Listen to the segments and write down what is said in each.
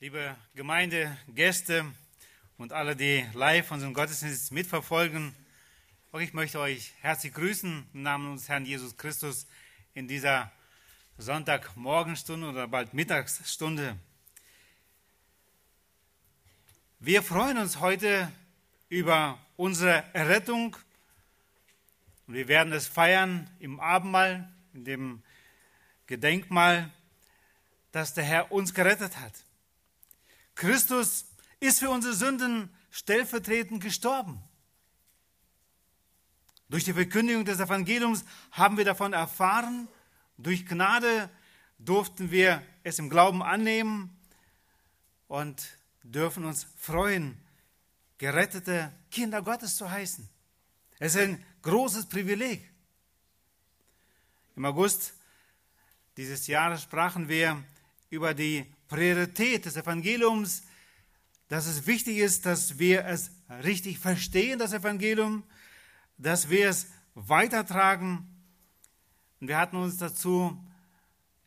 liebe Gemeinde, Gäste und alle, die live unseren Gottesdienst mitverfolgen. Auch ich möchte euch herzlich grüßen im Namen unseres Herrn Jesus Christus in dieser Sonntagmorgenstunde oder bald Mittagsstunde. Wir freuen uns heute über unsere Errettung wir werden es feiern im Abendmahl, in dem Gedenkmahl, dass der Herr uns gerettet hat. Christus ist für unsere Sünden stellvertretend gestorben. Durch die Verkündigung des Evangeliums haben wir davon erfahren. Durch Gnade durften wir es im Glauben annehmen und dürfen uns freuen, gerettete Kinder Gottes zu heißen. Es ist ein großes Privileg. Im August dieses Jahres sprachen wir über die Priorität des Evangeliums, dass es wichtig ist, dass wir es richtig verstehen, das Evangelium, dass wir es weitertragen. Und wir hatten uns dazu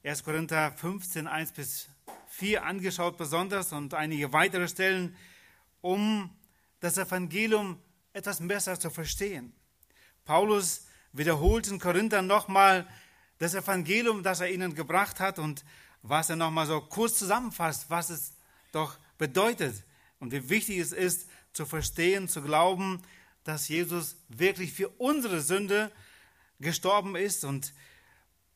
1 Korinther 15, 1 bis 4 angeschaut, besonders und einige weitere Stellen, um das Evangelium etwas besser zu verstehen. Paulus wiederholt in Korinther nochmal das Evangelium, das er ihnen gebracht hat und was er nochmal so kurz zusammenfasst, was es doch bedeutet und wie wichtig es ist, zu verstehen, zu glauben, dass Jesus wirklich für unsere Sünde gestorben ist und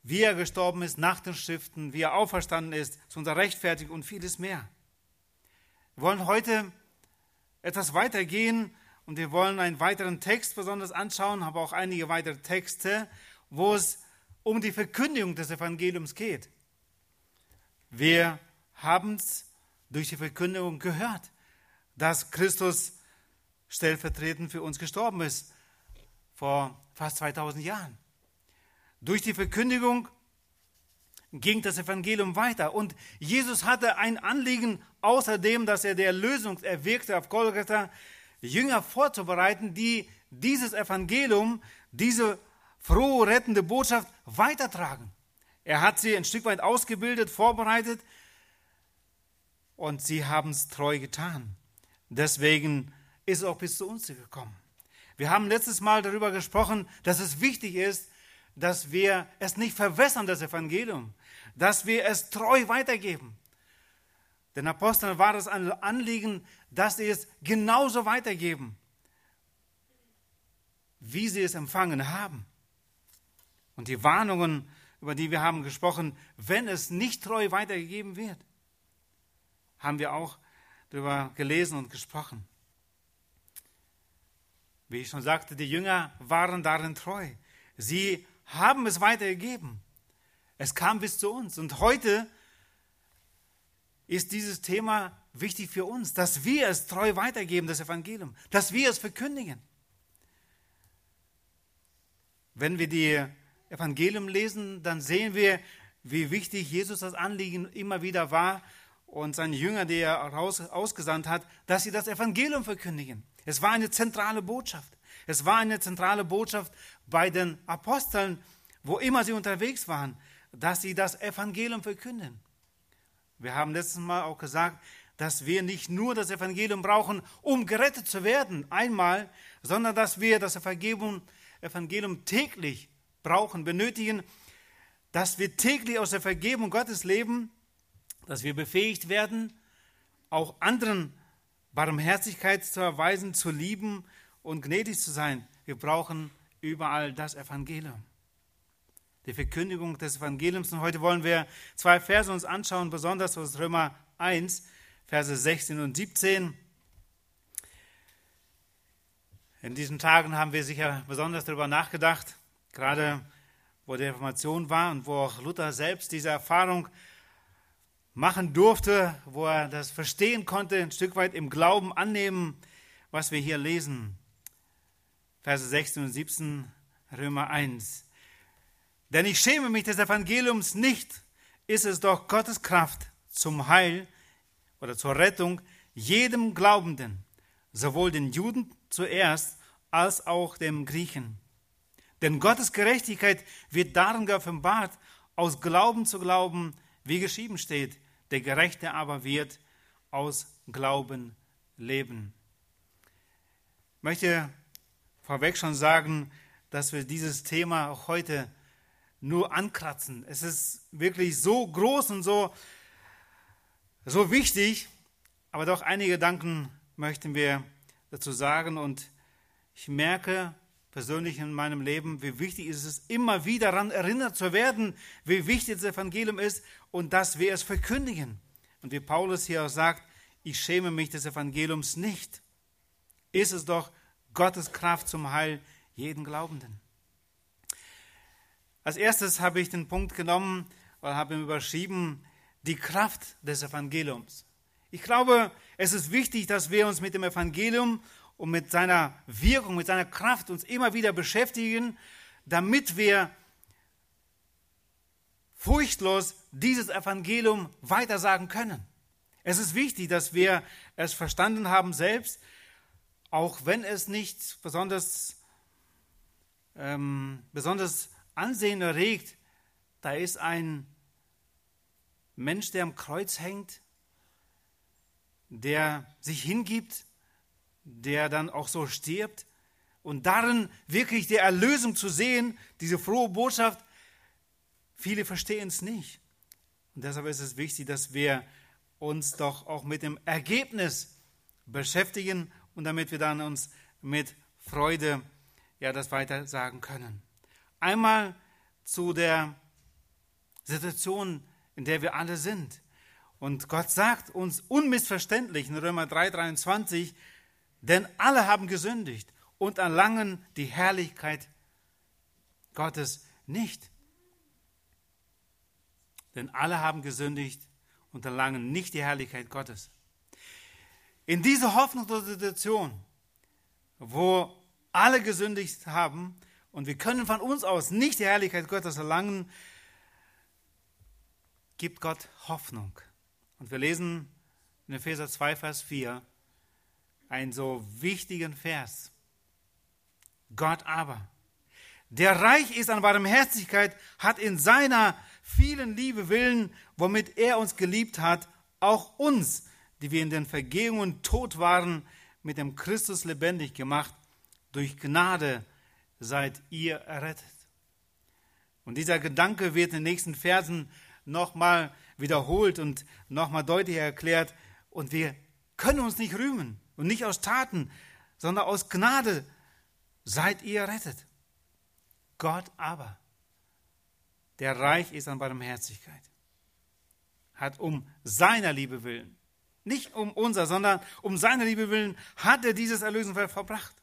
wie er gestorben ist nach den Schriften, wie er auferstanden ist, zu unserer Rechtfertigung und vieles mehr. Wir wollen heute etwas weitergehen und wir wollen einen weiteren Text besonders anschauen, aber auch einige weitere Texte, wo es um die Verkündigung des Evangeliums geht. Wir haben es durch die Verkündigung gehört, dass Christus stellvertretend für uns gestorben ist, vor fast 2000 Jahren. Durch die Verkündigung ging das Evangelium weiter und Jesus hatte ein Anliegen, außerdem, dass er der Lösung erwirkte auf Golgatha, Jünger vorzubereiten, die dieses Evangelium, diese frohe, rettende Botschaft weitertragen. Er hat sie ein Stück weit ausgebildet, vorbereitet und sie haben es treu getan. Deswegen ist es auch bis zu uns gekommen. Wir haben letztes Mal darüber gesprochen, dass es wichtig ist, dass wir es nicht verwässern, das Evangelium, dass wir es treu weitergeben. Den Aposteln war es ein Anliegen, dass sie es genauso weitergeben, wie sie es empfangen haben. Und die Warnungen über die wir haben gesprochen, wenn es nicht treu weitergegeben wird, haben wir auch darüber gelesen und gesprochen. Wie ich schon sagte, die Jünger waren darin treu. Sie haben es weitergegeben. Es kam bis zu uns. Und heute ist dieses Thema wichtig für uns, dass wir es treu weitergeben, das Evangelium, dass wir es verkündigen. Wenn wir die Evangelium lesen, dann sehen wir, wie wichtig Jesus das Anliegen immer wieder war und seine Jünger, die er raus, ausgesandt hat, dass sie das Evangelium verkündigen. Es war eine zentrale Botschaft. Es war eine zentrale Botschaft bei den Aposteln, wo immer sie unterwegs waren, dass sie das Evangelium verkünden. Wir haben letztes Mal auch gesagt, dass wir nicht nur das Evangelium brauchen, um gerettet zu werden, einmal, sondern dass wir das Evangelium, Evangelium täglich brauchen, benötigen, dass wir täglich aus der Vergebung Gottes leben, dass wir befähigt werden, auch anderen Barmherzigkeit zu erweisen, zu lieben und gnädig zu sein. Wir brauchen überall das Evangelium. Die Verkündigung des Evangeliums. Und heute wollen wir zwei Verse uns anschauen, besonders aus Römer 1, Verse 16 und 17. In diesen Tagen haben wir sicher besonders darüber nachgedacht, gerade wo die Reformation war und wo auch Luther selbst diese Erfahrung machen durfte, wo er das verstehen konnte, ein Stück weit im Glauben annehmen, was wir hier lesen. Verse 16 und 17, Römer 1. Denn ich schäme mich des Evangeliums nicht, ist es doch Gottes Kraft zum Heil oder zur Rettung jedem Glaubenden, sowohl den Juden zuerst als auch dem Griechen. Denn Gottes Gerechtigkeit wird darin geoffenbart, aus Glauben zu glauben, wie geschrieben steht, der Gerechte aber wird aus Glauben leben. Ich möchte vorweg schon sagen, dass wir dieses Thema auch heute nur ankratzen. Es ist wirklich so groß und so, so wichtig, aber doch einige Gedanken möchten wir dazu sagen und ich merke persönlich in meinem Leben, wie wichtig ist es, immer wieder daran erinnert zu werden, wie wichtig das Evangelium ist und dass wir es verkündigen. Und wie Paulus hier auch sagt, ich schäme mich des Evangeliums nicht. Ist es doch Gottes Kraft zum Heil jeden Glaubenden. Als erstes habe ich den Punkt genommen oder habe ihn überschrieben, die Kraft des Evangeliums. Ich glaube, es ist wichtig, dass wir uns mit dem Evangelium und mit seiner Wirkung, mit seiner Kraft uns immer wieder beschäftigen, damit wir furchtlos dieses Evangelium weitersagen können. Es ist wichtig, dass wir es verstanden haben selbst, auch wenn es nicht besonders, ähm, besonders Ansehen erregt. Da ist ein Mensch, der am Kreuz hängt, der sich hingibt, der dann auch so stirbt und darin wirklich die Erlösung zu sehen, diese frohe Botschaft, viele verstehen es nicht. Und deshalb ist es wichtig, dass wir uns doch auch mit dem Ergebnis beschäftigen und damit wir dann uns mit Freude ja das weiter sagen können. Einmal zu der Situation, in der wir alle sind. Und Gott sagt uns unmissverständlich in Römer 3:23, denn alle haben gesündigt und erlangen die Herrlichkeit Gottes nicht. Denn alle haben gesündigt und erlangen nicht die Herrlichkeit Gottes. In dieser hoffnungslosen Situation, wo alle gesündigt haben und wir können von uns aus nicht die Herrlichkeit Gottes erlangen, gibt Gott Hoffnung. Und wir lesen in Epheser 2, Vers 4 einen so wichtigen Vers. Gott aber, der reich ist an Barmherzigkeit, hat in seiner vielen Liebe willen, womit er uns geliebt hat, auch uns, die wir in den Vergehungen tot waren, mit dem Christus lebendig gemacht. Durch Gnade seid ihr errettet. Und dieser Gedanke wird in den nächsten Versen nochmal wiederholt und nochmal deutlich erklärt. Und wir können uns nicht rühmen und nicht aus Taten, sondern aus Gnade seid ihr errettet. Gott aber, der reich ist an Barmherzigkeit, hat um seiner Liebe willen, nicht um unser, sondern um seiner Liebe willen, hat er dieses Erlösungswerk verbracht.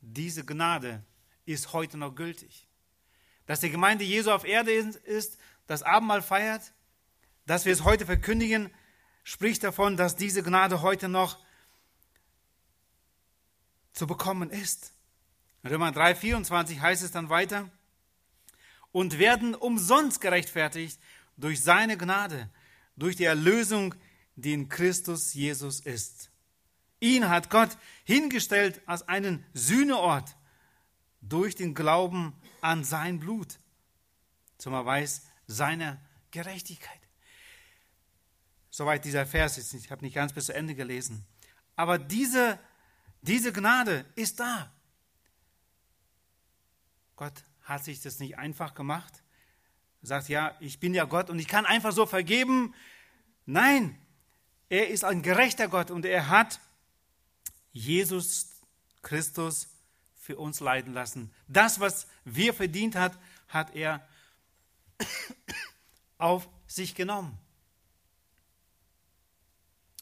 Diese Gnade ist heute noch gültig. Dass die Gemeinde Jesu auf Erde ist, das Abendmahl feiert, dass wir es heute verkündigen, spricht davon, dass diese Gnade heute noch zu bekommen ist. Römer 3, 24 heißt es dann weiter, und werden umsonst gerechtfertigt durch seine Gnade, durch die Erlösung, die in Christus Jesus ist. Ihn hat Gott hingestellt als einen Sühneort durch den Glauben an sein Blut zum Erweis seiner Gerechtigkeit. Soweit dieser Vers ist. Ich habe nicht ganz bis zu Ende gelesen. Aber diese, diese Gnade ist da. Gott hat sich das nicht einfach gemacht. Er sagt, ja, ich bin ja Gott und ich kann einfach so vergeben. Nein, er ist ein gerechter Gott und er hat Jesus Christus für uns leiden lassen. Das, was wir verdient hat, hat er auf sich genommen.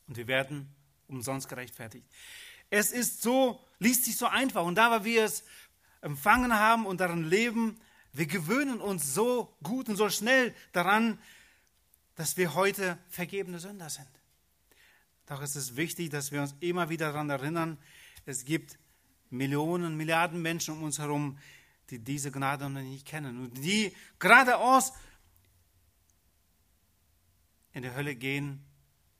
Und wir werden umsonst gerechtfertigt. Es ist so, liest sich so einfach. Und da wir es empfangen haben und daran leben, wir gewöhnen uns so gut und so schnell daran, dass wir heute vergebene Sünder sind. Doch es ist wichtig, dass wir uns immer wieder daran erinnern, es gibt Millionen, Milliarden Menschen um uns herum, die diese Gnade noch nicht kennen und die geradeaus in die Hölle gehen,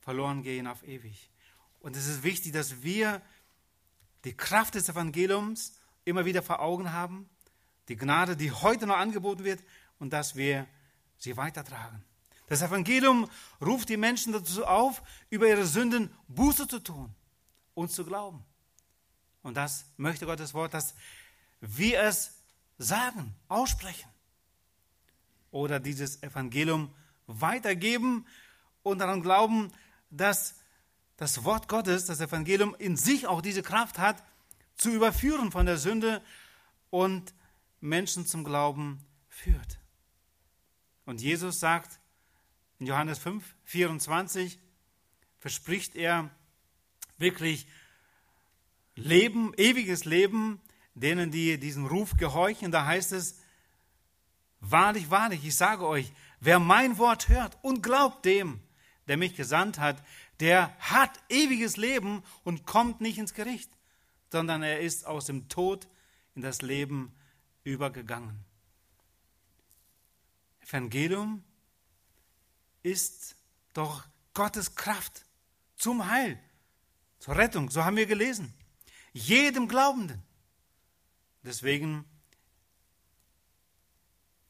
verloren gehen auf ewig. Und es ist wichtig, dass wir die Kraft des Evangeliums immer wieder vor Augen haben, die Gnade, die heute noch angeboten wird, und dass wir sie weitertragen. Das Evangelium ruft die Menschen dazu auf, über ihre Sünden Buße zu tun und zu glauben. Und das möchte Gottes Wort, dass wir es sagen, aussprechen. Oder dieses Evangelium weitergeben und daran glauben, dass das Wort Gottes, das Evangelium in sich auch diese Kraft hat, zu überführen von der Sünde und Menschen zum Glauben führt. Und Jesus sagt in Johannes 5, 24, verspricht er wirklich Leben, ewiges Leben, denen, die diesem Ruf gehorchen. Da heißt es, wahrlich, wahrlich, ich sage euch, wer mein Wort hört und glaubt dem, der mich gesandt hat, der hat ewiges Leben und kommt nicht ins Gericht, sondern er ist aus dem Tod in das Leben übergegangen. Evangelium ist doch Gottes Kraft zum Heil, zur Rettung, so haben wir gelesen. Jedem Glaubenden. Deswegen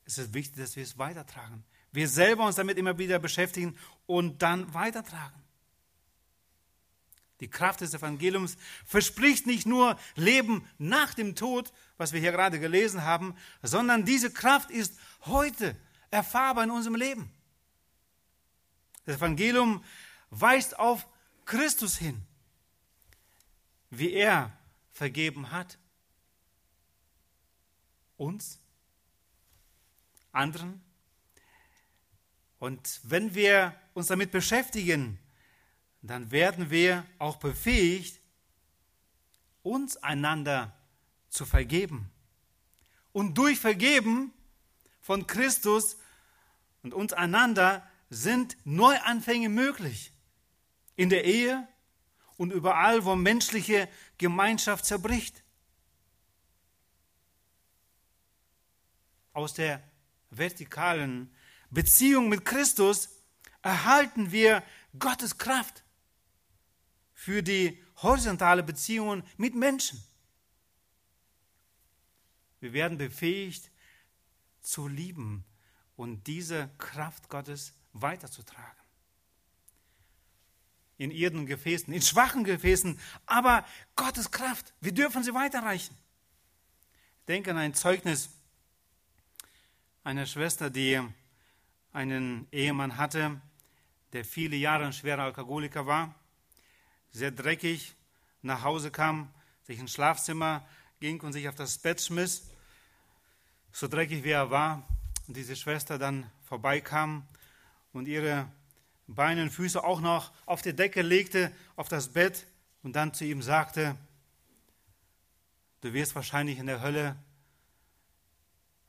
ist es wichtig, dass wir es weitertragen. Wir selber uns damit immer wieder beschäftigen und dann weitertragen. Die Kraft des Evangeliums verspricht nicht nur Leben nach dem Tod, was wir hier gerade gelesen haben, sondern diese Kraft ist heute erfahrbar in unserem Leben. Das Evangelium weist auf Christus hin, wie er vergeben hat. Uns, anderen. Und wenn wir uns damit beschäftigen, dann werden wir auch befähigt, uns einander zu vergeben. Und durch Vergeben von Christus und uns einander sind Neuanfänge möglich. In der Ehe und überall, wo menschliche Gemeinschaft zerbricht. Aus der vertikalen Beziehung mit Christus erhalten wir Gottes Kraft für die horizontale Beziehungen mit Menschen. Wir werden befähigt zu lieben und diese Kraft Gottes weiterzutragen. In ihren Gefäßen, in schwachen Gefäßen, aber Gottes Kraft, wir dürfen sie weiterreichen. Ich denke an ein Zeugnis einer Schwester, die einen Ehemann hatte, der viele Jahre ein schwerer Alkoholiker war sehr dreckig, nach Hause kam, sich ins Schlafzimmer ging und sich auf das Bett schmiss, so dreckig wie er war, und diese Schwester dann vorbeikam und ihre Beine und Füße auch noch auf die Decke legte, auf das Bett und dann zu ihm sagte, du wirst wahrscheinlich in der Hölle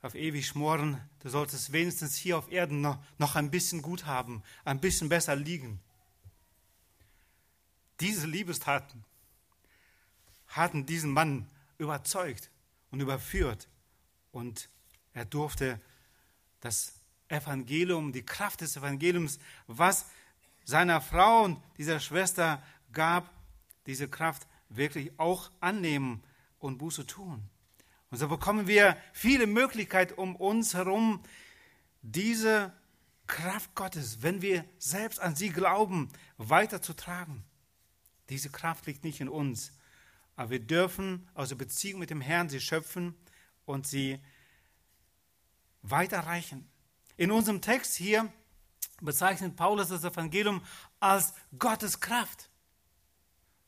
auf ewig schmoren, du solltest wenigstens hier auf Erden noch, noch ein bisschen gut haben, ein bisschen besser liegen. Diese Liebestaten hatten diesen Mann überzeugt und überführt und er durfte das Evangelium, die Kraft des Evangeliums, was seiner Frau und dieser Schwester gab, diese Kraft wirklich auch annehmen und Buße tun. Und so bekommen wir viele Möglichkeiten um uns herum, diese Kraft Gottes, wenn wir selbst an sie glauben, weiterzutragen. Diese Kraft liegt nicht in uns. Aber wir dürfen aus der Beziehung mit dem Herrn sie schöpfen und sie weiterreichen. In unserem Text hier bezeichnet Paulus das Evangelium als Gottes Kraft.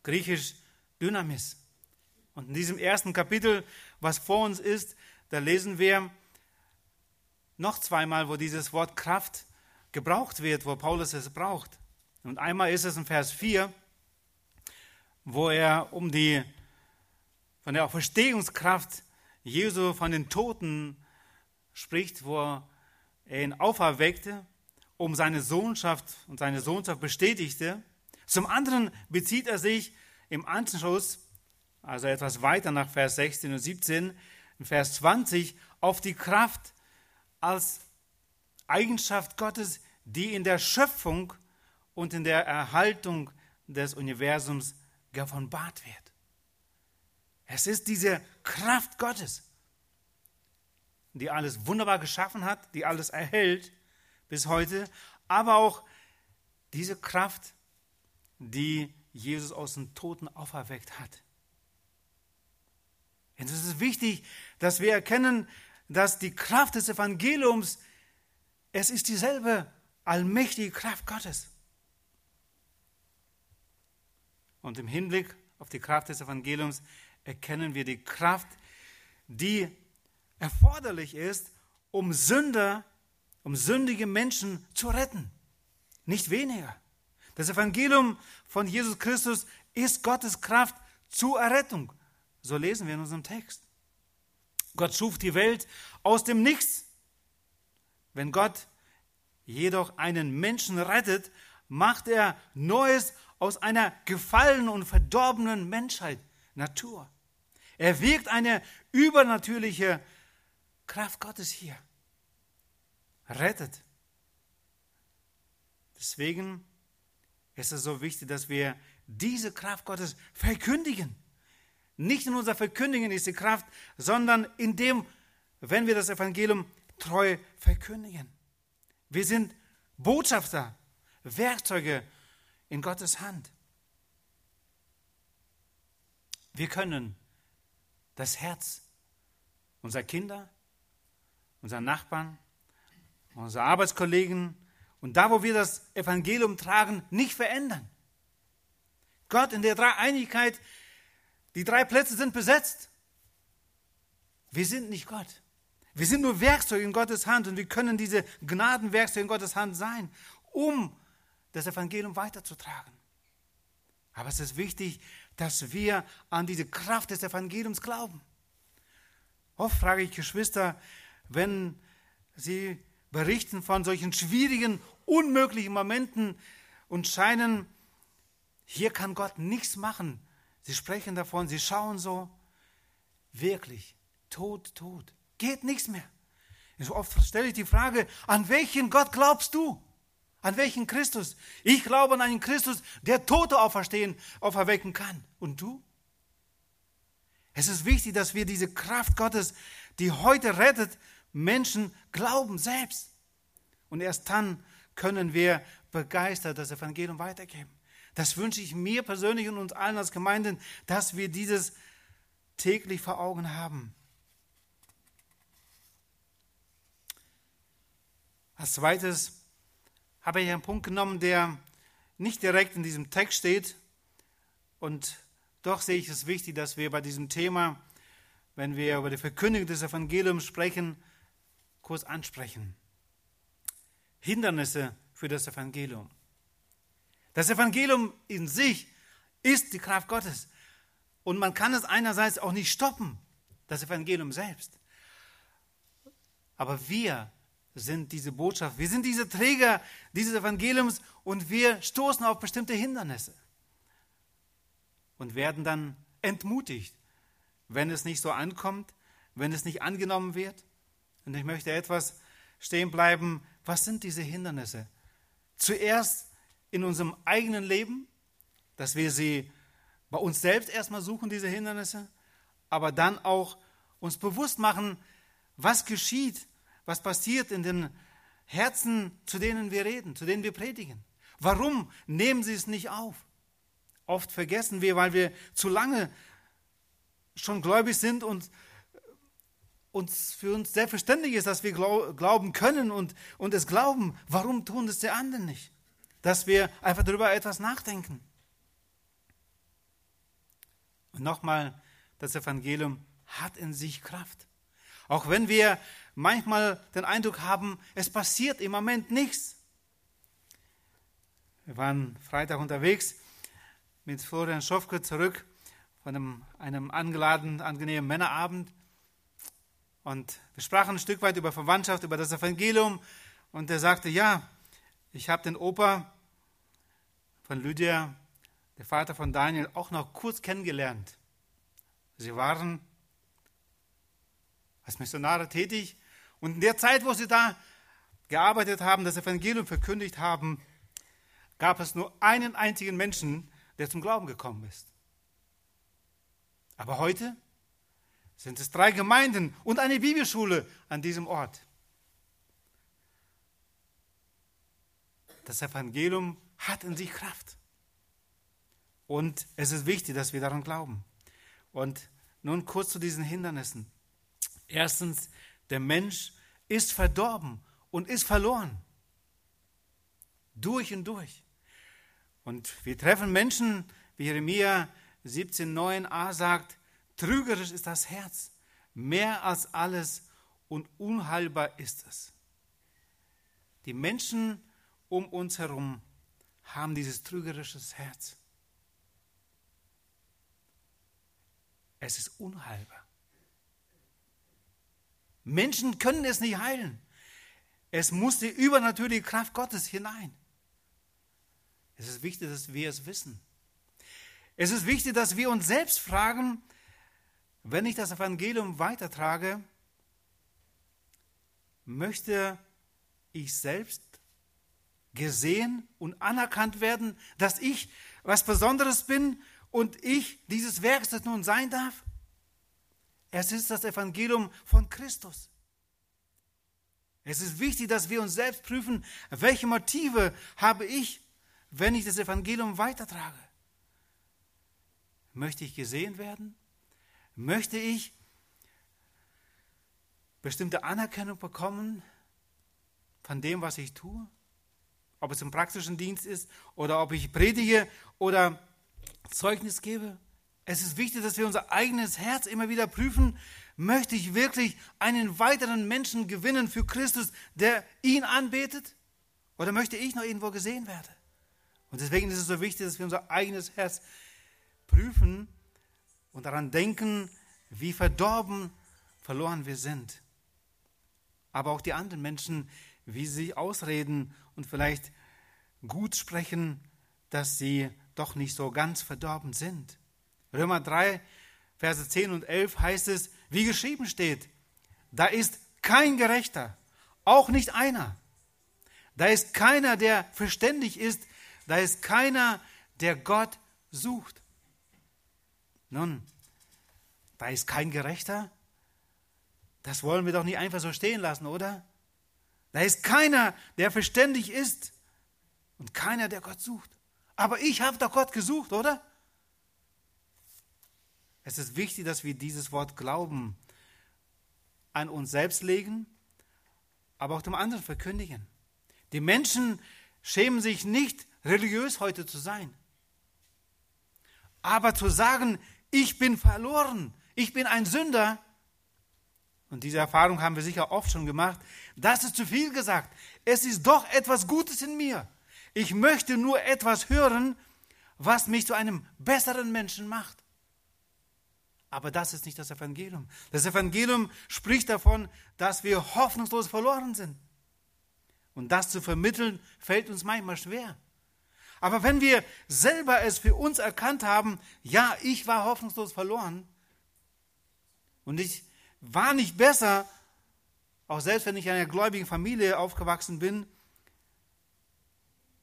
Griechisch Dynamis. Und in diesem ersten Kapitel, was vor uns ist, da lesen wir noch zweimal, wo dieses Wort Kraft gebraucht wird, wo Paulus es braucht. Und einmal ist es in Vers 4, wo er um die von der Auferstehungskraft Jesu von den Toten spricht, wo er ihn auferweckte, um seine Sohnschaft und seine Sohnschaft bestätigte. Zum anderen bezieht er sich im Anschluss, also etwas weiter nach Vers 16 und 17, in Vers 20, auf die Kraft als Eigenschaft Gottes, die in der Schöpfung und in der Erhaltung des Universums geoffenbart wird. Es ist diese Kraft Gottes, die alles wunderbar geschaffen hat, die alles erhält bis heute, aber auch diese Kraft, die Jesus aus den Toten auferweckt hat. Es ist wichtig, dass wir erkennen, dass die Kraft des Evangeliums, es ist dieselbe allmächtige Kraft Gottes. Und im Hinblick auf die Kraft des Evangeliums erkennen wir die Kraft, die erforderlich ist, um Sünder, um sündige Menschen zu retten. Nicht weniger. Das Evangelium von Jesus Christus ist Gottes Kraft zur Errettung. So lesen wir in unserem Text. Gott schuf die Welt aus dem Nichts. Wenn Gott jedoch einen Menschen rettet, macht er Neues aus einer gefallenen und verdorbenen Menschheit, Natur. Er wirkt eine übernatürliche Kraft Gottes hier. Rettet. Deswegen ist es so wichtig, dass wir diese Kraft Gottes verkündigen. Nicht in unser Verkündigen ist die Kraft, sondern in dem, wenn wir das Evangelium treu verkündigen. Wir sind Botschafter, Werkzeuge in Gottes Hand. Wir können das Herz unserer Kinder, unserer Nachbarn, unserer Arbeitskollegen und da, wo wir das Evangelium tragen, nicht verändern. Gott in der Dreieinigkeit, die drei Plätze sind besetzt. Wir sind nicht Gott. Wir sind nur Werkzeuge in Gottes Hand und wir können diese Gnadenwerkzeuge in Gottes Hand sein, um das Evangelium weiterzutragen. Aber es ist wichtig, dass wir an diese Kraft des Evangeliums glauben. Oft frage ich Geschwister, wenn sie berichten von solchen schwierigen, unmöglichen Momenten und scheinen, hier kann Gott nichts machen. Sie sprechen davon, sie schauen so, wirklich, tot, tot, geht nichts mehr. So oft stelle ich die Frage, an welchen Gott glaubst du? An welchen Christus? Ich glaube an einen Christus, der Tote auferstehen, auferwecken kann. Und du? Es ist wichtig, dass wir diese Kraft Gottes, die heute rettet, Menschen glauben selbst. Und erst dann können wir begeistert das Evangelium weitergeben. Das wünsche ich mir persönlich und uns allen als Gemeinden, dass wir dieses täglich vor Augen haben. Als zweites habe ich einen Punkt genommen, der nicht direkt in diesem Text steht. Und doch sehe ich es wichtig, dass wir bei diesem Thema, wenn wir über die Verkündigung des Evangeliums sprechen, kurz ansprechen. Hindernisse für das Evangelium. Das Evangelium in sich ist die Kraft Gottes. Und man kann es einerseits auch nicht stoppen, das Evangelium selbst. Aber wir sind diese Botschaft, wir sind diese Träger dieses Evangeliums und wir stoßen auf bestimmte Hindernisse und werden dann entmutigt, wenn es nicht so ankommt, wenn es nicht angenommen wird. Und ich möchte etwas stehen bleiben. Was sind diese Hindernisse? Zuerst in unserem eigenen Leben, dass wir sie bei uns selbst erstmal suchen, diese Hindernisse, aber dann auch uns bewusst machen, was geschieht, was passiert in den Herzen, zu denen wir reden, zu denen wir predigen. Warum nehmen sie es nicht auf? Oft vergessen wir, weil wir zu lange schon gläubig sind und uns für uns selbstverständlich ist, dass wir glauben können und, und es glauben, warum tun das die anderen nicht? Dass wir einfach darüber etwas nachdenken. Und nochmal, das Evangelium hat in sich Kraft. Auch wenn wir manchmal den Eindruck haben, es passiert im Moment nichts. Wir waren Freitag unterwegs mit Florian Schofke zurück von einem, einem angeladenen, angenehmen Männerabend. Und wir sprachen ein Stück weit über Verwandtschaft, über das Evangelium. Und er sagte, ja, ich habe den Opa von Lydia, der Vater von Daniel, auch noch kurz kennengelernt. Sie waren als Missionare tätig. Und in der Zeit, wo sie da gearbeitet haben, das Evangelium verkündigt haben, gab es nur einen einzigen Menschen, der zum Glauben gekommen ist. Aber heute sind es drei Gemeinden und eine Bibelschule an diesem Ort. Das Evangelium hat in sich Kraft. Und es ist wichtig, dass wir daran glauben. Und nun kurz zu diesen Hindernissen. Erstens, der Mensch ist verdorben und ist verloren. Durch und durch. Und wir treffen Menschen, wie Jeremia 17,9a sagt, trügerisch ist das Herz, mehr als alles und unheilbar ist es. Die Menschen um uns herum haben dieses trügerische Herz. Es ist unheilbar. Menschen können es nicht heilen. Es muss die übernatürliche Kraft Gottes hinein. Es ist wichtig, dass wir es wissen. Es ist wichtig, dass wir uns selbst fragen, wenn ich das Evangelium weitertrage, möchte ich selbst gesehen und anerkannt werden, dass ich was Besonderes bin und ich dieses Werk das nun sein darf? Es ist das Evangelium von Christus. Es ist wichtig, dass wir uns selbst prüfen, welche Motive habe ich, wenn ich das Evangelium weitertrage. Möchte ich gesehen werden? Möchte ich bestimmte Anerkennung bekommen von dem, was ich tue? Ob es im praktischen Dienst ist oder ob ich predige oder Zeugnis gebe. Es ist wichtig, dass wir unser eigenes Herz immer wieder prüfen. Möchte ich wirklich einen weiteren Menschen gewinnen für Christus, der ihn anbetet? Oder möchte ich noch irgendwo gesehen werden? Und deswegen ist es so wichtig, dass wir unser eigenes Herz prüfen und daran denken, wie verdorben, verloren wir sind. Aber auch die anderen Menschen, wie sie ausreden und vielleicht gut sprechen, dass sie doch nicht so ganz verdorben sind. Römer 3, Verse 10 und 11 heißt es, wie geschrieben steht, da ist kein Gerechter, auch nicht einer. Da ist keiner, der verständig ist, da ist keiner, der Gott sucht. Nun, da ist kein Gerechter. Das wollen wir doch nicht einfach so stehen lassen, oder? Da ist keiner, der verständig ist und keiner, der Gott sucht. Aber ich habe doch Gott gesucht, oder? Es ist wichtig, dass wir dieses Wort Glauben an uns selbst legen, aber auch dem anderen verkündigen. Die Menschen schämen sich nicht, religiös heute zu sein. Aber zu sagen, ich bin verloren, ich bin ein Sünder, und diese Erfahrung haben wir sicher oft schon gemacht, das ist zu viel gesagt. Es ist doch etwas Gutes in mir. Ich möchte nur etwas hören, was mich zu einem besseren Menschen macht. Aber das ist nicht das Evangelium. Das Evangelium spricht davon, dass wir hoffnungslos verloren sind. Und das zu vermitteln, fällt uns manchmal schwer. Aber wenn wir selber es für uns erkannt haben, ja, ich war hoffnungslos verloren und ich war nicht besser, auch selbst wenn ich in einer gläubigen Familie aufgewachsen bin,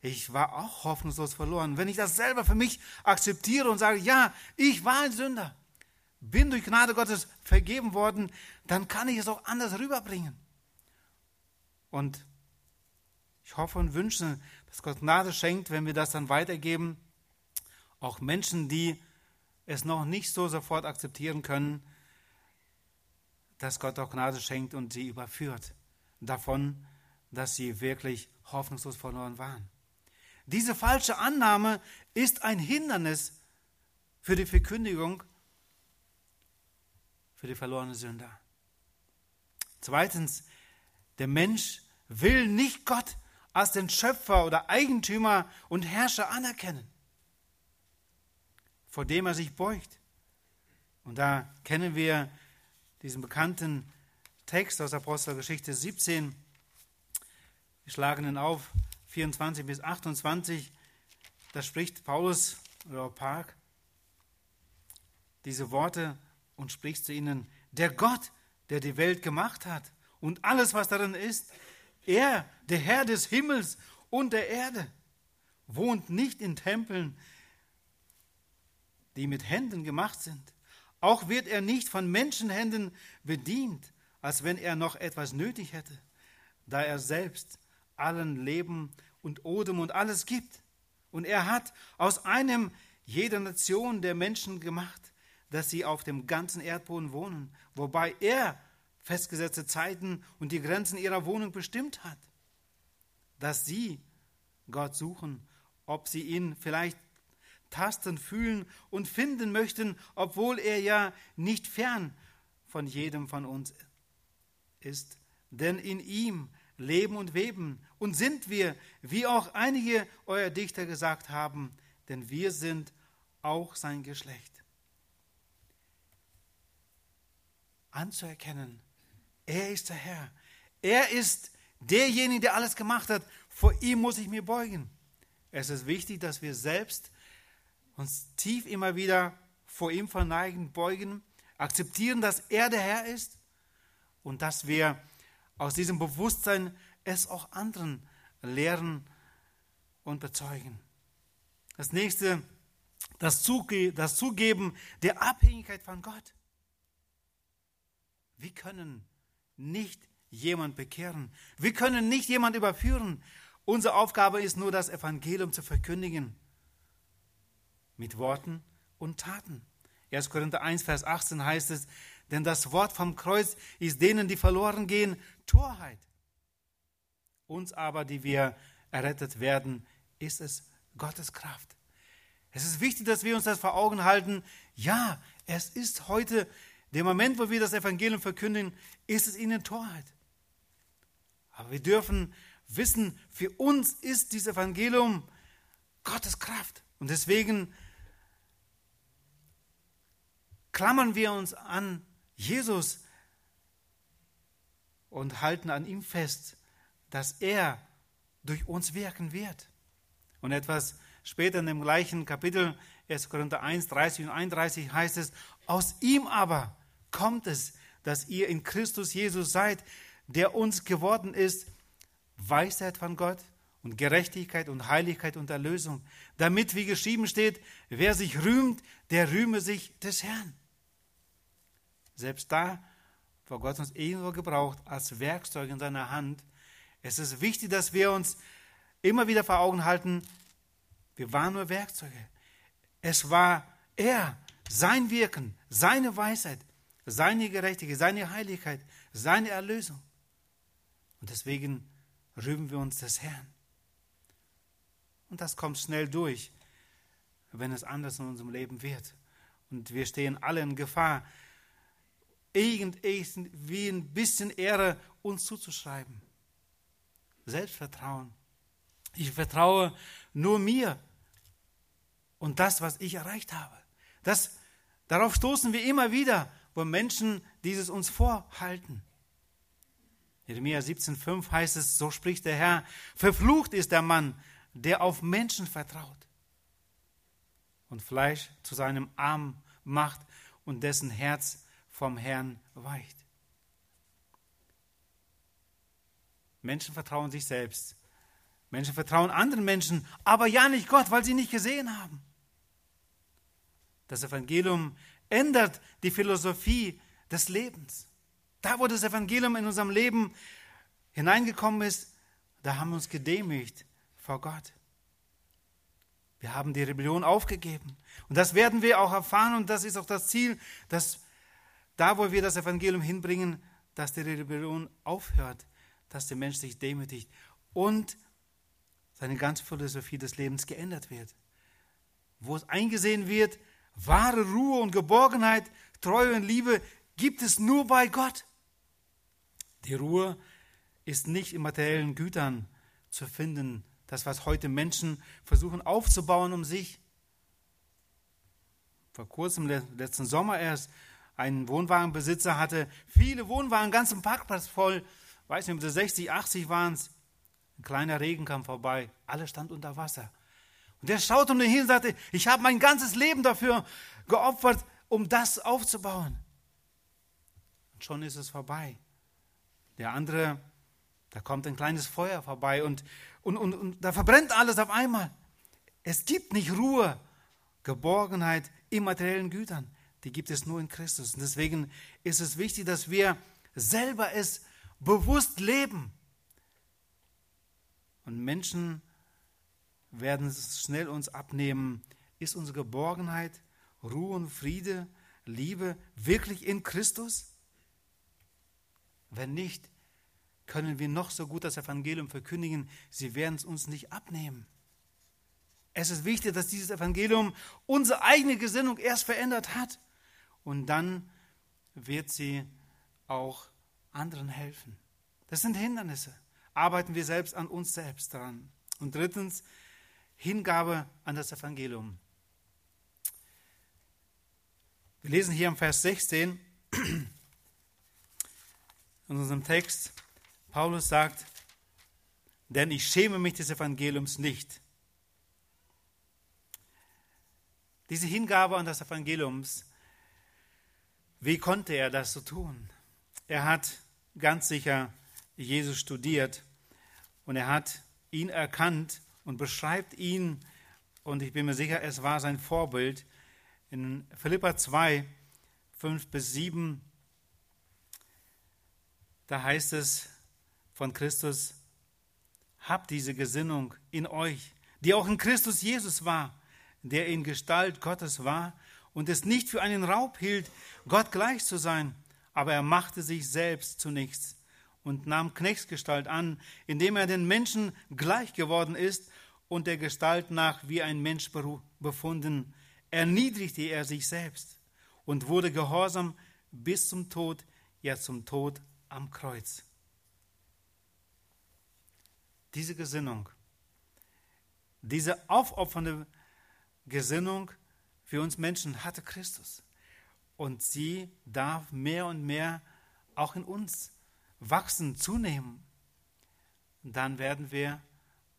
ich war auch hoffnungslos verloren. Wenn ich das selber für mich akzeptiere und sage, ja, ich war ein Sünder, bin durch Gnade Gottes vergeben worden, dann kann ich es auch anders rüberbringen. Und ich hoffe und wünsche, dass Gott Gnade schenkt, wenn wir das dann weitergeben. Auch Menschen, die es noch nicht so sofort akzeptieren können, dass Gott auch Gnade schenkt und sie überführt davon, dass sie wirklich hoffnungslos verloren waren. Diese falsche Annahme ist ein Hindernis für die Verkündigung für die verlorenen Sünder. Zweitens, der Mensch will nicht Gott als den Schöpfer oder Eigentümer und Herrscher anerkennen, vor dem er sich beugt. Und da kennen wir diesen bekannten Text aus Apostelgeschichte 17. Wir schlagen ihn auf, 24 bis 28. Da spricht Paulus oder Park diese Worte und spricht zu ihnen, der Gott, der die Welt gemacht hat und alles, was darin ist, er, der Herr des Himmels und der Erde, wohnt nicht in Tempeln, die mit Händen gemacht sind. Auch wird er nicht von Menschenhänden bedient, als wenn er noch etwas nötig hätte, da er selbst allen Leben und Odem und alles gibt. Und er hat aus einem jeder Nation der Menschen gemacht, dass sie auf dem ganzen Erdboden wohnen, wobei er festgesetzte Zeiten und die Grenzen ihrer Wohnung bestimmt hat, dass sie Gott suchen, ob sie ihn vielleicht tasten, fühlen und finden möchten, obwohl er ja nicht fern von jedem von uns ist. Denn in ihm leben und weben und sind wir, wie auch einige eurer Dichter gesagt haben, denn wir sind auch sein Geschlecht. Anzuerkennen, er ist der Herr. Er ist derjenige, der alles gemacht hat. Vor ihm muss ich mir beugen. Es ist wichtig, dass wir selbst uns tief immer wieder vor ihm verneigen, beugen, akzeptieren, dass er der Herr ist und dass wir aus diesem Bewusstsein es auch anderen lehren und bezeugen. Das nächste, das, Zuge das Zugeben der Abhängigkeit von Gott. Wir können nicht jemand bekehren. Wir können nicht jemand überführen. Unsere Aufgabe ist nur, das Evangelium zu verkündigen. Mit Worten und Taten. 1. Korinther 1, Vers 18 heißt es, denn das Wort vom Kreuz ist denen, die verloren gehen, Torheit. Uns aber, die wir errettet werden, ist es Gottes Kraft. Es ist wichtig, dass wir uns das vor Augen halten. Ja, es ist heute der Moment, wo wir das Evangelium verkündigen, ist es ihnen Torheit. Aber wir dürfen wissen, für uns ist dieses Evangelium Gottes Kraft. Und deswegen klammern wir uns an Jesus und halten an ihm fest, dass er durch uns wirken wird. Und etwas später in dem gleichen Kapitel, 1. Korinther 1, 30 und 31 heißt es, aus ihm aber kommt es, dass ihr in Christus Jesus seid, der uns geworden ist, Weisheit von Gott und Gerechtigkeit und Heiligkeit und Erlösung, damit, wie geschrieben steht, wer sich rühmt, der rühme sich des Herrn. Selbst da, wo Gott uns irgendwo gebraucht, als Werkzeug in seiner Hand, es ist wichtig, dass wir uns immer wieder vor Augen halten, wir waren nur Werkzeuge. Es war er, sein Wirken, seine Weisheit, seine Gerechtigkeit, seine Heiligkeit, seine Erlösung. Und deswegen rühmen wir uns des Herrn. Und das kommt schnell durch, wenn es anders in unserem Leben wird. Und wir stehen alle in Gefahr, irgendwie ein bisschen Ehre uns zuzuschreiben. Selbstvertrauen. Ich vertraue nur mir und das, was ich erreicht habe. Das, darauf stoßen wir immer wieder, wo Menschen dieses uns vorhalten. Jeremia 17,5 heißt es, so spricht der Herr, verflucht ist der Mann, der auf Menschen vertraut und Fleisch zu seinem Arm macht und dessen Herz vom Herrn weicht. Menschen vertrauen sich selbst. Menschen vertrauen anderen Menschen, aber ja nicht Gott, weil sie nicht gesehen haben. Das Evangelium ändert die Philosophie des Lebens. Da, wo das Evangelium in unserem Leben hineingekommen ist, da haben wir uns gedemütigt vor Gott. Wir haben die Rebellion aufgegeben. Und das werden wir auch erfahren und das ist auch das Ziel, dass da, wo wir das Evangelium hinbringen, dass die Rebellion aufhört, dass der Mensch sich demütigt und seine ganze Philosophie des Lebens geändert wird. Wo es eingesehen wird, wahre Ruhe und Geborgenheit, Treue und Liebe gibt es nur bei Gott. Die Ruhe ist nicht in materiellen Gütern zu finden, das, was heute Menschen versuchen aufzubauen um sich. Vor kurzem, letzten Sommer erst, ein Wohnwagenbesitzer hatte viele Wohnwagen, ganzen Parkplatz voll. Weiß nicht, ob es 60, 80 waren. Ein kleiner Regen kam vorbei, alles stand unter Wasser. Und der schaute um den hin und sagte, ich habe mein ganzes Leben dafür geopfert, um das aufzubauen. Und schon ist es vorbei. Der andere, da kommt ein kleines Feuer vorbei und, und, und, und da verbrennt alles auf einmal. Es gibt nicht Ruhe, Geborgenheit immateriellen Gütern die gibt es nur in Christus. Und deswegen ist es wichtig, dass wir selber es bewusst leben und Menschen werden es schnell uns abnehmen. Ist unsere Geborgenheit, Ruhe und Friede, Liebe wirklich in Christus? Wenn nicht, können wir noch so gut das Evangelium verkündigen, sie werden es uns nicht abnehmen. Es ist wichtig, dass dieses Evangelium unsere eigene Gesinnung erst verändert hat. Und dann wird sie auch anderen helfen. Das sind Hindernisse. Arbeiten wir selbst an uns selbst dran. Und drittens, Hingabe an das Evangelium. Wir lesen hier im Vers 16 in unserem Text, Paulus sagt, denn ich schäme mich des Evangeliums nicht. Diese Hingabe an das Evangeliums, wie konnte er das so tun? Er hat ganz sicher Jesus studiert und er hat ihn erkannt und beschreibt ihn, und ich bin mir sicher, es war sein Vorbild. In Philippa 2, 5 bis 7, da heißt es von Christus, habt diese Gesinnung in euch, die auch in Christus Jesus war, der in Gestalt Gottes war und es nicht für einen Raub hielt, Gott gleich zu sein, aber er machte sich selbst zu nichts und nahm Knechtsgestalt an, indem er den Menschen gleich geworden ist und der Gestalt nach wie ein Mensch befunden, erniedrigte er sich selbst und wurde gehorsam bis zum Tod, ja zum Tod am Kreuz. Diese Gesinnung, diese aufopfernde Gesinnung für uns Menschen hatte Christus. Und sie darf mehr und mehr auch in uns wachsen, zunehmen. Und dann werden wir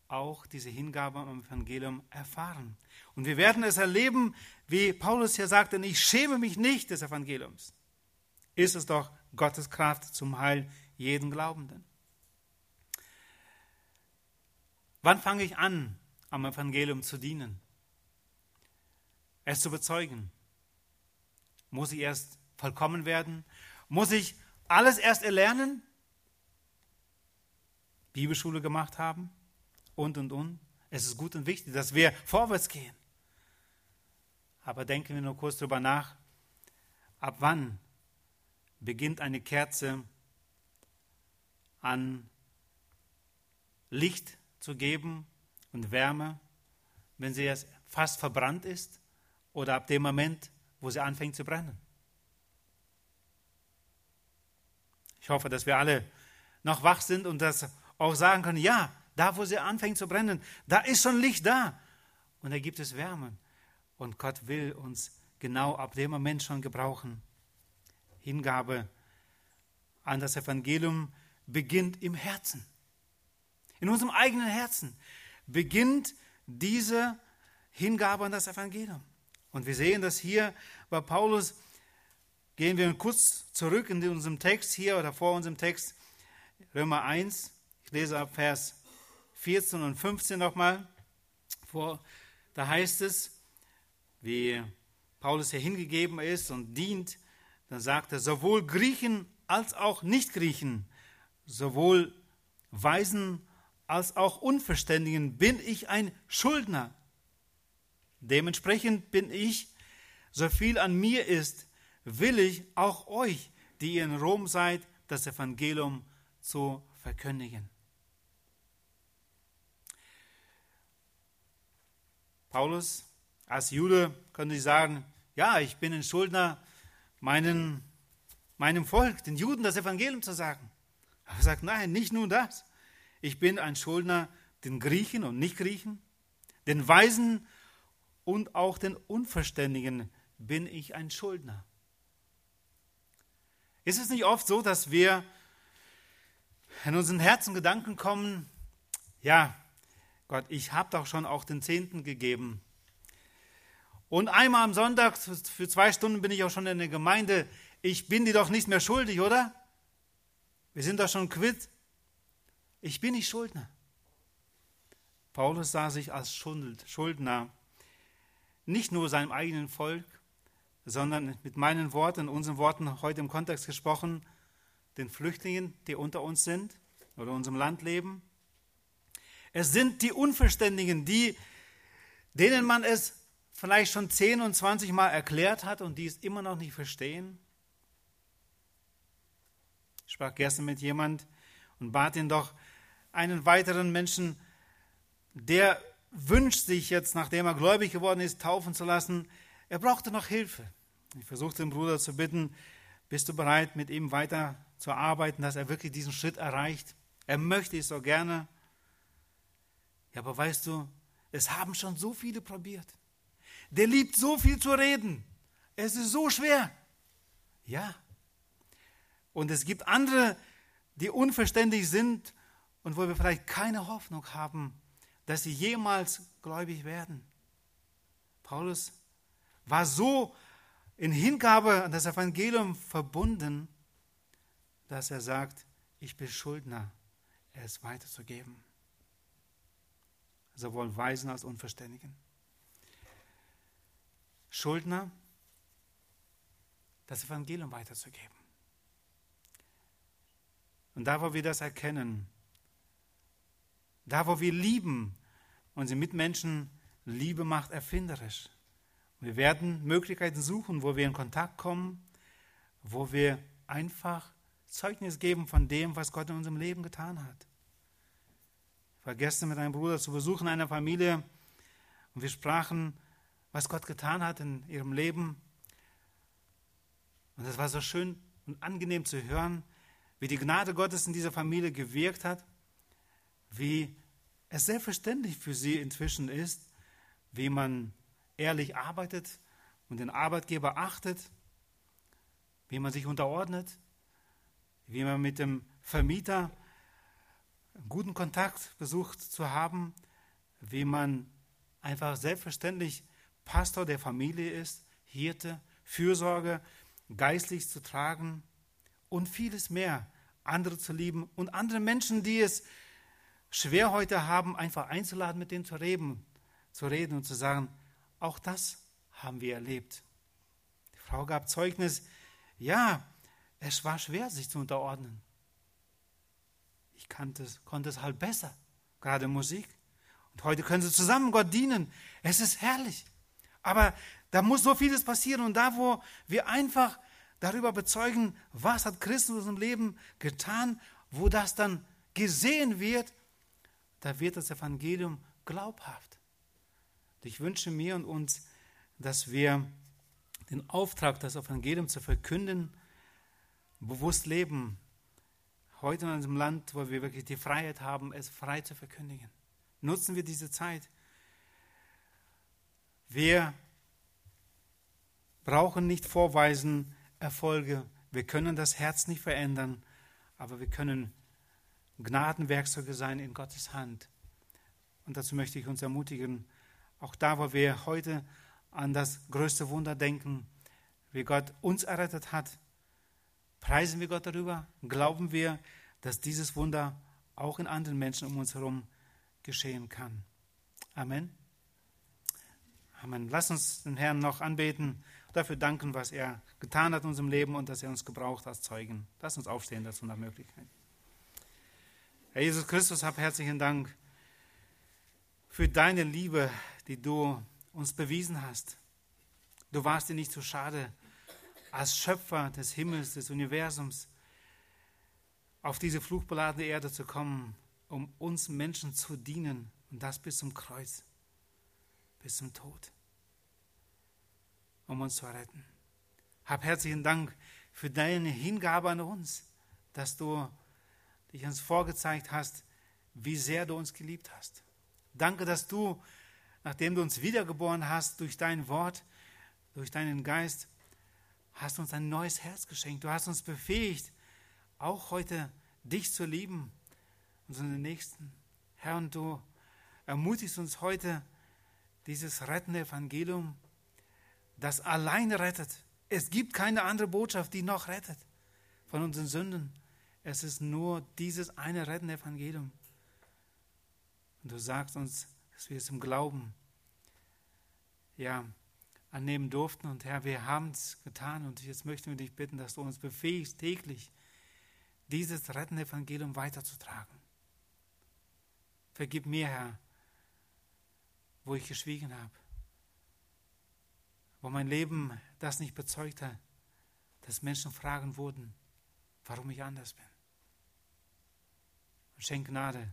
auch diese Hingabe am Evangelium erfahren. Und wir werden es erleben, wie Paulus hier sagt, denn ich schäme mich nicht des Evangeliums. Ist es doch Gottes Kraft zum Heil jeden Glaubenden. Wann fange ich an, am Evangelium zu dienen? Es zu bezeugen. Muss ich erst vollkommen werden? Muss ich alles erst erlernen? Bibelschule gemacht haben? Und, und, und. Es ist gut und wichtig, dass wir vorwärts gehen. Aber denken wir nur kurz darüber nach, ab wann beginnt eine Kerze an Licht zu geben und Wärme, wenn sie erst fast verbrannt ist oder ab dem Moment, wo sie anfängt zu brennen. Ich hoffe, dass wir alle noch wach sind und das auch sagen können, ja, da wo sie anfängt zu brennen, da ist schon Licht da und da gibt es Wärme. Und Gott will uns genau ab dem Moment schon gebrauchen. Hingabe an das Evangelium beginnt im Herzen. In unserem eigenen Herzen beginnt diese Hingabe an das Evangelium. Und wir sehen das hier bei Paulus. Gehen wir kurz zurück in unserem Text hier oder vor unserem Text, Römer 1. Ich lese ab Vers 14 und 15 nochmal. Da heißt es, wie Paulus hier hingegeben ist und dient, dann sagt er, sowohl Griechen als auch Nichtgriechen, sowohl Weisen als auch Unverständigen bin ich ein Schuldner. Dementsprechend bin ich, so viel an mir ist, will ich auch euch, die ihr in Rom seid, das Evangelium zu verkündigen. Paulus als Jude könnte ich sagen, ja, ich bin ein Schuldner, meinen, meinem Volk, den Juden, das Evangelium zu sagen. Aber er sagt, nein, nicht nur das. Ich bin ein Schuldner den Griechen und Nicht-Griechen, den Weisen und auch den Unverständigen bin ich ein Schuldner. Ist es nicht oft so, dass wir in unseren Herzen Gedanken kommen, ja, Gott, ich habe doch schon auch den Zehnten gegeben. Und einmal am Sonntag, für zwei Stunden bin ich auch schon in der Gemeinde. Ich bin dir doch nicht mehr schuldig, oder? Wir sind doch schon quitt. Ich bin nicht Schuldner. Paulus sah sich als Schuldner, nicht nur seinem eigenen Volk, sondern mit meinen Worten, unseren Worten heute im Kontext gesprochen, den Flüchtlingen, die unter uns sind oder in unserem Land leben. Es sind die Unverständigen, die, denen man es vielleicht schon 10 und 20 Mal erklärt hat und die es immer noch nicht verstehen. Ich sprach gestern mit jemand und bat ihn doch, einen weiteren Menschen, der wünscht sich jetzt, nachdem er gläubig geworden ist, taufen zu lassen. Er brauchte noch Hilfe. Ich versuchte den Bruder zu bitten, bist du bereit, mit ihm weiter zu arbeiten, dass er wirklich diesen Schritt erreicht? Er möchte es so gerne. Ja, aber weißt du, es haben schon so viele probiert. Der liebt so viel zu reden. Es ist so schwer. Ja. Und es gibt andere, die unverständlich sind und wo wir vielleicht keine Hoffnung haben, dass sie jemals gläubig werden. Paulus war so in Hingabe an das Evangelium verbunden, dass er sagt, ich bin Schuldner, es weiterzugeben. Sowohl Weisen als Unverständigen. Schuldner, das Evangelium weiterzugeben. Und da, wo wir das erkennen, da, wo wir lieben, unsere Mitmenschen, Liebe macht erfinderisch. Wir werden Möglichkeiten suchen, wo wir in Kontakt kommen, wo wir einfach Zeugnis geben von dem, was Gott in unserem Leben getan hat. Ich war gestern mit einem Bruder zu Besuch in einer Familie und wir sprachen, was Gott getan hat in ihrem Leben. Und es war so schön und angenehm zu hören, wie die Gnade Gottes in dieser Familie gewirkt hat wie es selbstverständlich für sie inzwischen ist, wie man ehrlich arbeitet und den Arbeitgeber achtet, wie man sich unterordnet, wie man mit dem Vermieter guten Kontakt versucht zu haben, wie man einfach selbstverständlich Pastor der Familie ist, Hirte, Fürsorge, geistlich zu tragen und vieles mehr, andere zu lieben und andere Menschen, die es schwer heute haben, einfach einzuladen, mit denen zu reden, zu reden und zu sagen, auch das haben wir erlebt. Die Frau gab Zeugnis, ja, es war schwer, sich zu unterordnen. Ich kannte konnte es halt besser, gerade Musik. Und heute können sie zusammen Gott dienen. Es ist herrlich. Aber da muss so vieles passieren. Und da, wo wir einfach darüber bezeugen, was hat Christus unserem Leben getan, wo das dann gesehen wird, da wird das Evangelium glaubhaft. Ich wünsche mir und uns, dass wir den Auftrag, das Evangelium zu verkünden, bewusst leben. Heute in unserem Land, wo wir wirklich die Freiheit haben, es frei zu verkündigen. Nutzen wir diese Zeit. Wir brauchen nicht vorweisen Erfolge. Wir können das Herz nicht verändern, aber wir können Gnadenwerkzeuge sein in Gottes Hand. Und dazu möchte ich uns ermutigen, auch da, wo wir heute an das größte Wunder denken, wie Gott uns errettet hat, preisen wir Gott darüber, glauben wir, dass dieses Wunder auch in anderen Menschen um uns herum geschehen kann. Amen. Amen. Lass uns den Herrn noch anbeten, dafür danken, was er getan hat in unserem Leben und dass er uns gebraucht als Zeugen. Lass uns aufstehen dazu nach Möglichkeit. Herr Jesus Christus, hab herzlichen Dank für deine Liebe, die du uns bewiesen hast. Du warst dir nicht zu schade, als Schöpfer des Himmels, des Universums, auf diese fluchbeladene Erde zu kommen, um uns Menschen zu dienen und das bis zum Kreuz, bis zum Tod, um uns zu retten. Hab herzlichen Dank für deine Hingabe an uns, dass du dich uns vorgezeigt hast, wie sehr du uns geliebt hast. Danke, dass du, nachdem du uns wiedergeboren hast durch dein Wort, durch deinen Geist, hast uns ein neues Herz geschenkt. Du hast uns befähigt, auch heute dich zu lieben, unseren Nächsten. Herr, und du ermutigst uns heute, dieses rettende Evangelium, das alleine rettet. Es gibt keine andere Botschaft, die noch rettet von unseren Sünden. Es ist nur dieses eine rettende Evangelium. Und du sagst uns, dass wir es im Glauben ja, annehmen durften. Und Herr, wir haben es getan. Und jetzt möchten wir dich bitten, dass du uns befähigst, täglich dieses rettende Evangelium weiterzutragen. Vergib mir, Herr, wo ich geschwiegen habe, wo mein Leben das nicht bezeugt hat, dass Menschen fragen wurden, warum ich anders bin. Und schenk Gnade,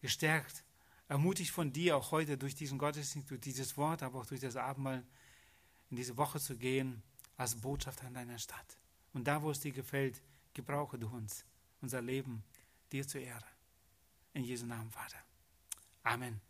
gestärkt, ermutigt von dir auch heute durch diesen Gottesdienst, durch dieses Wort, aber auch durch das Abendmahl in diese Woche zu gehen als Botschafter in deiner Stadt. Und da, wo es dir gefällt, gebrauche du uns, unser Leben dir zur Ehre. In Jesu Namen, Vater. Amen.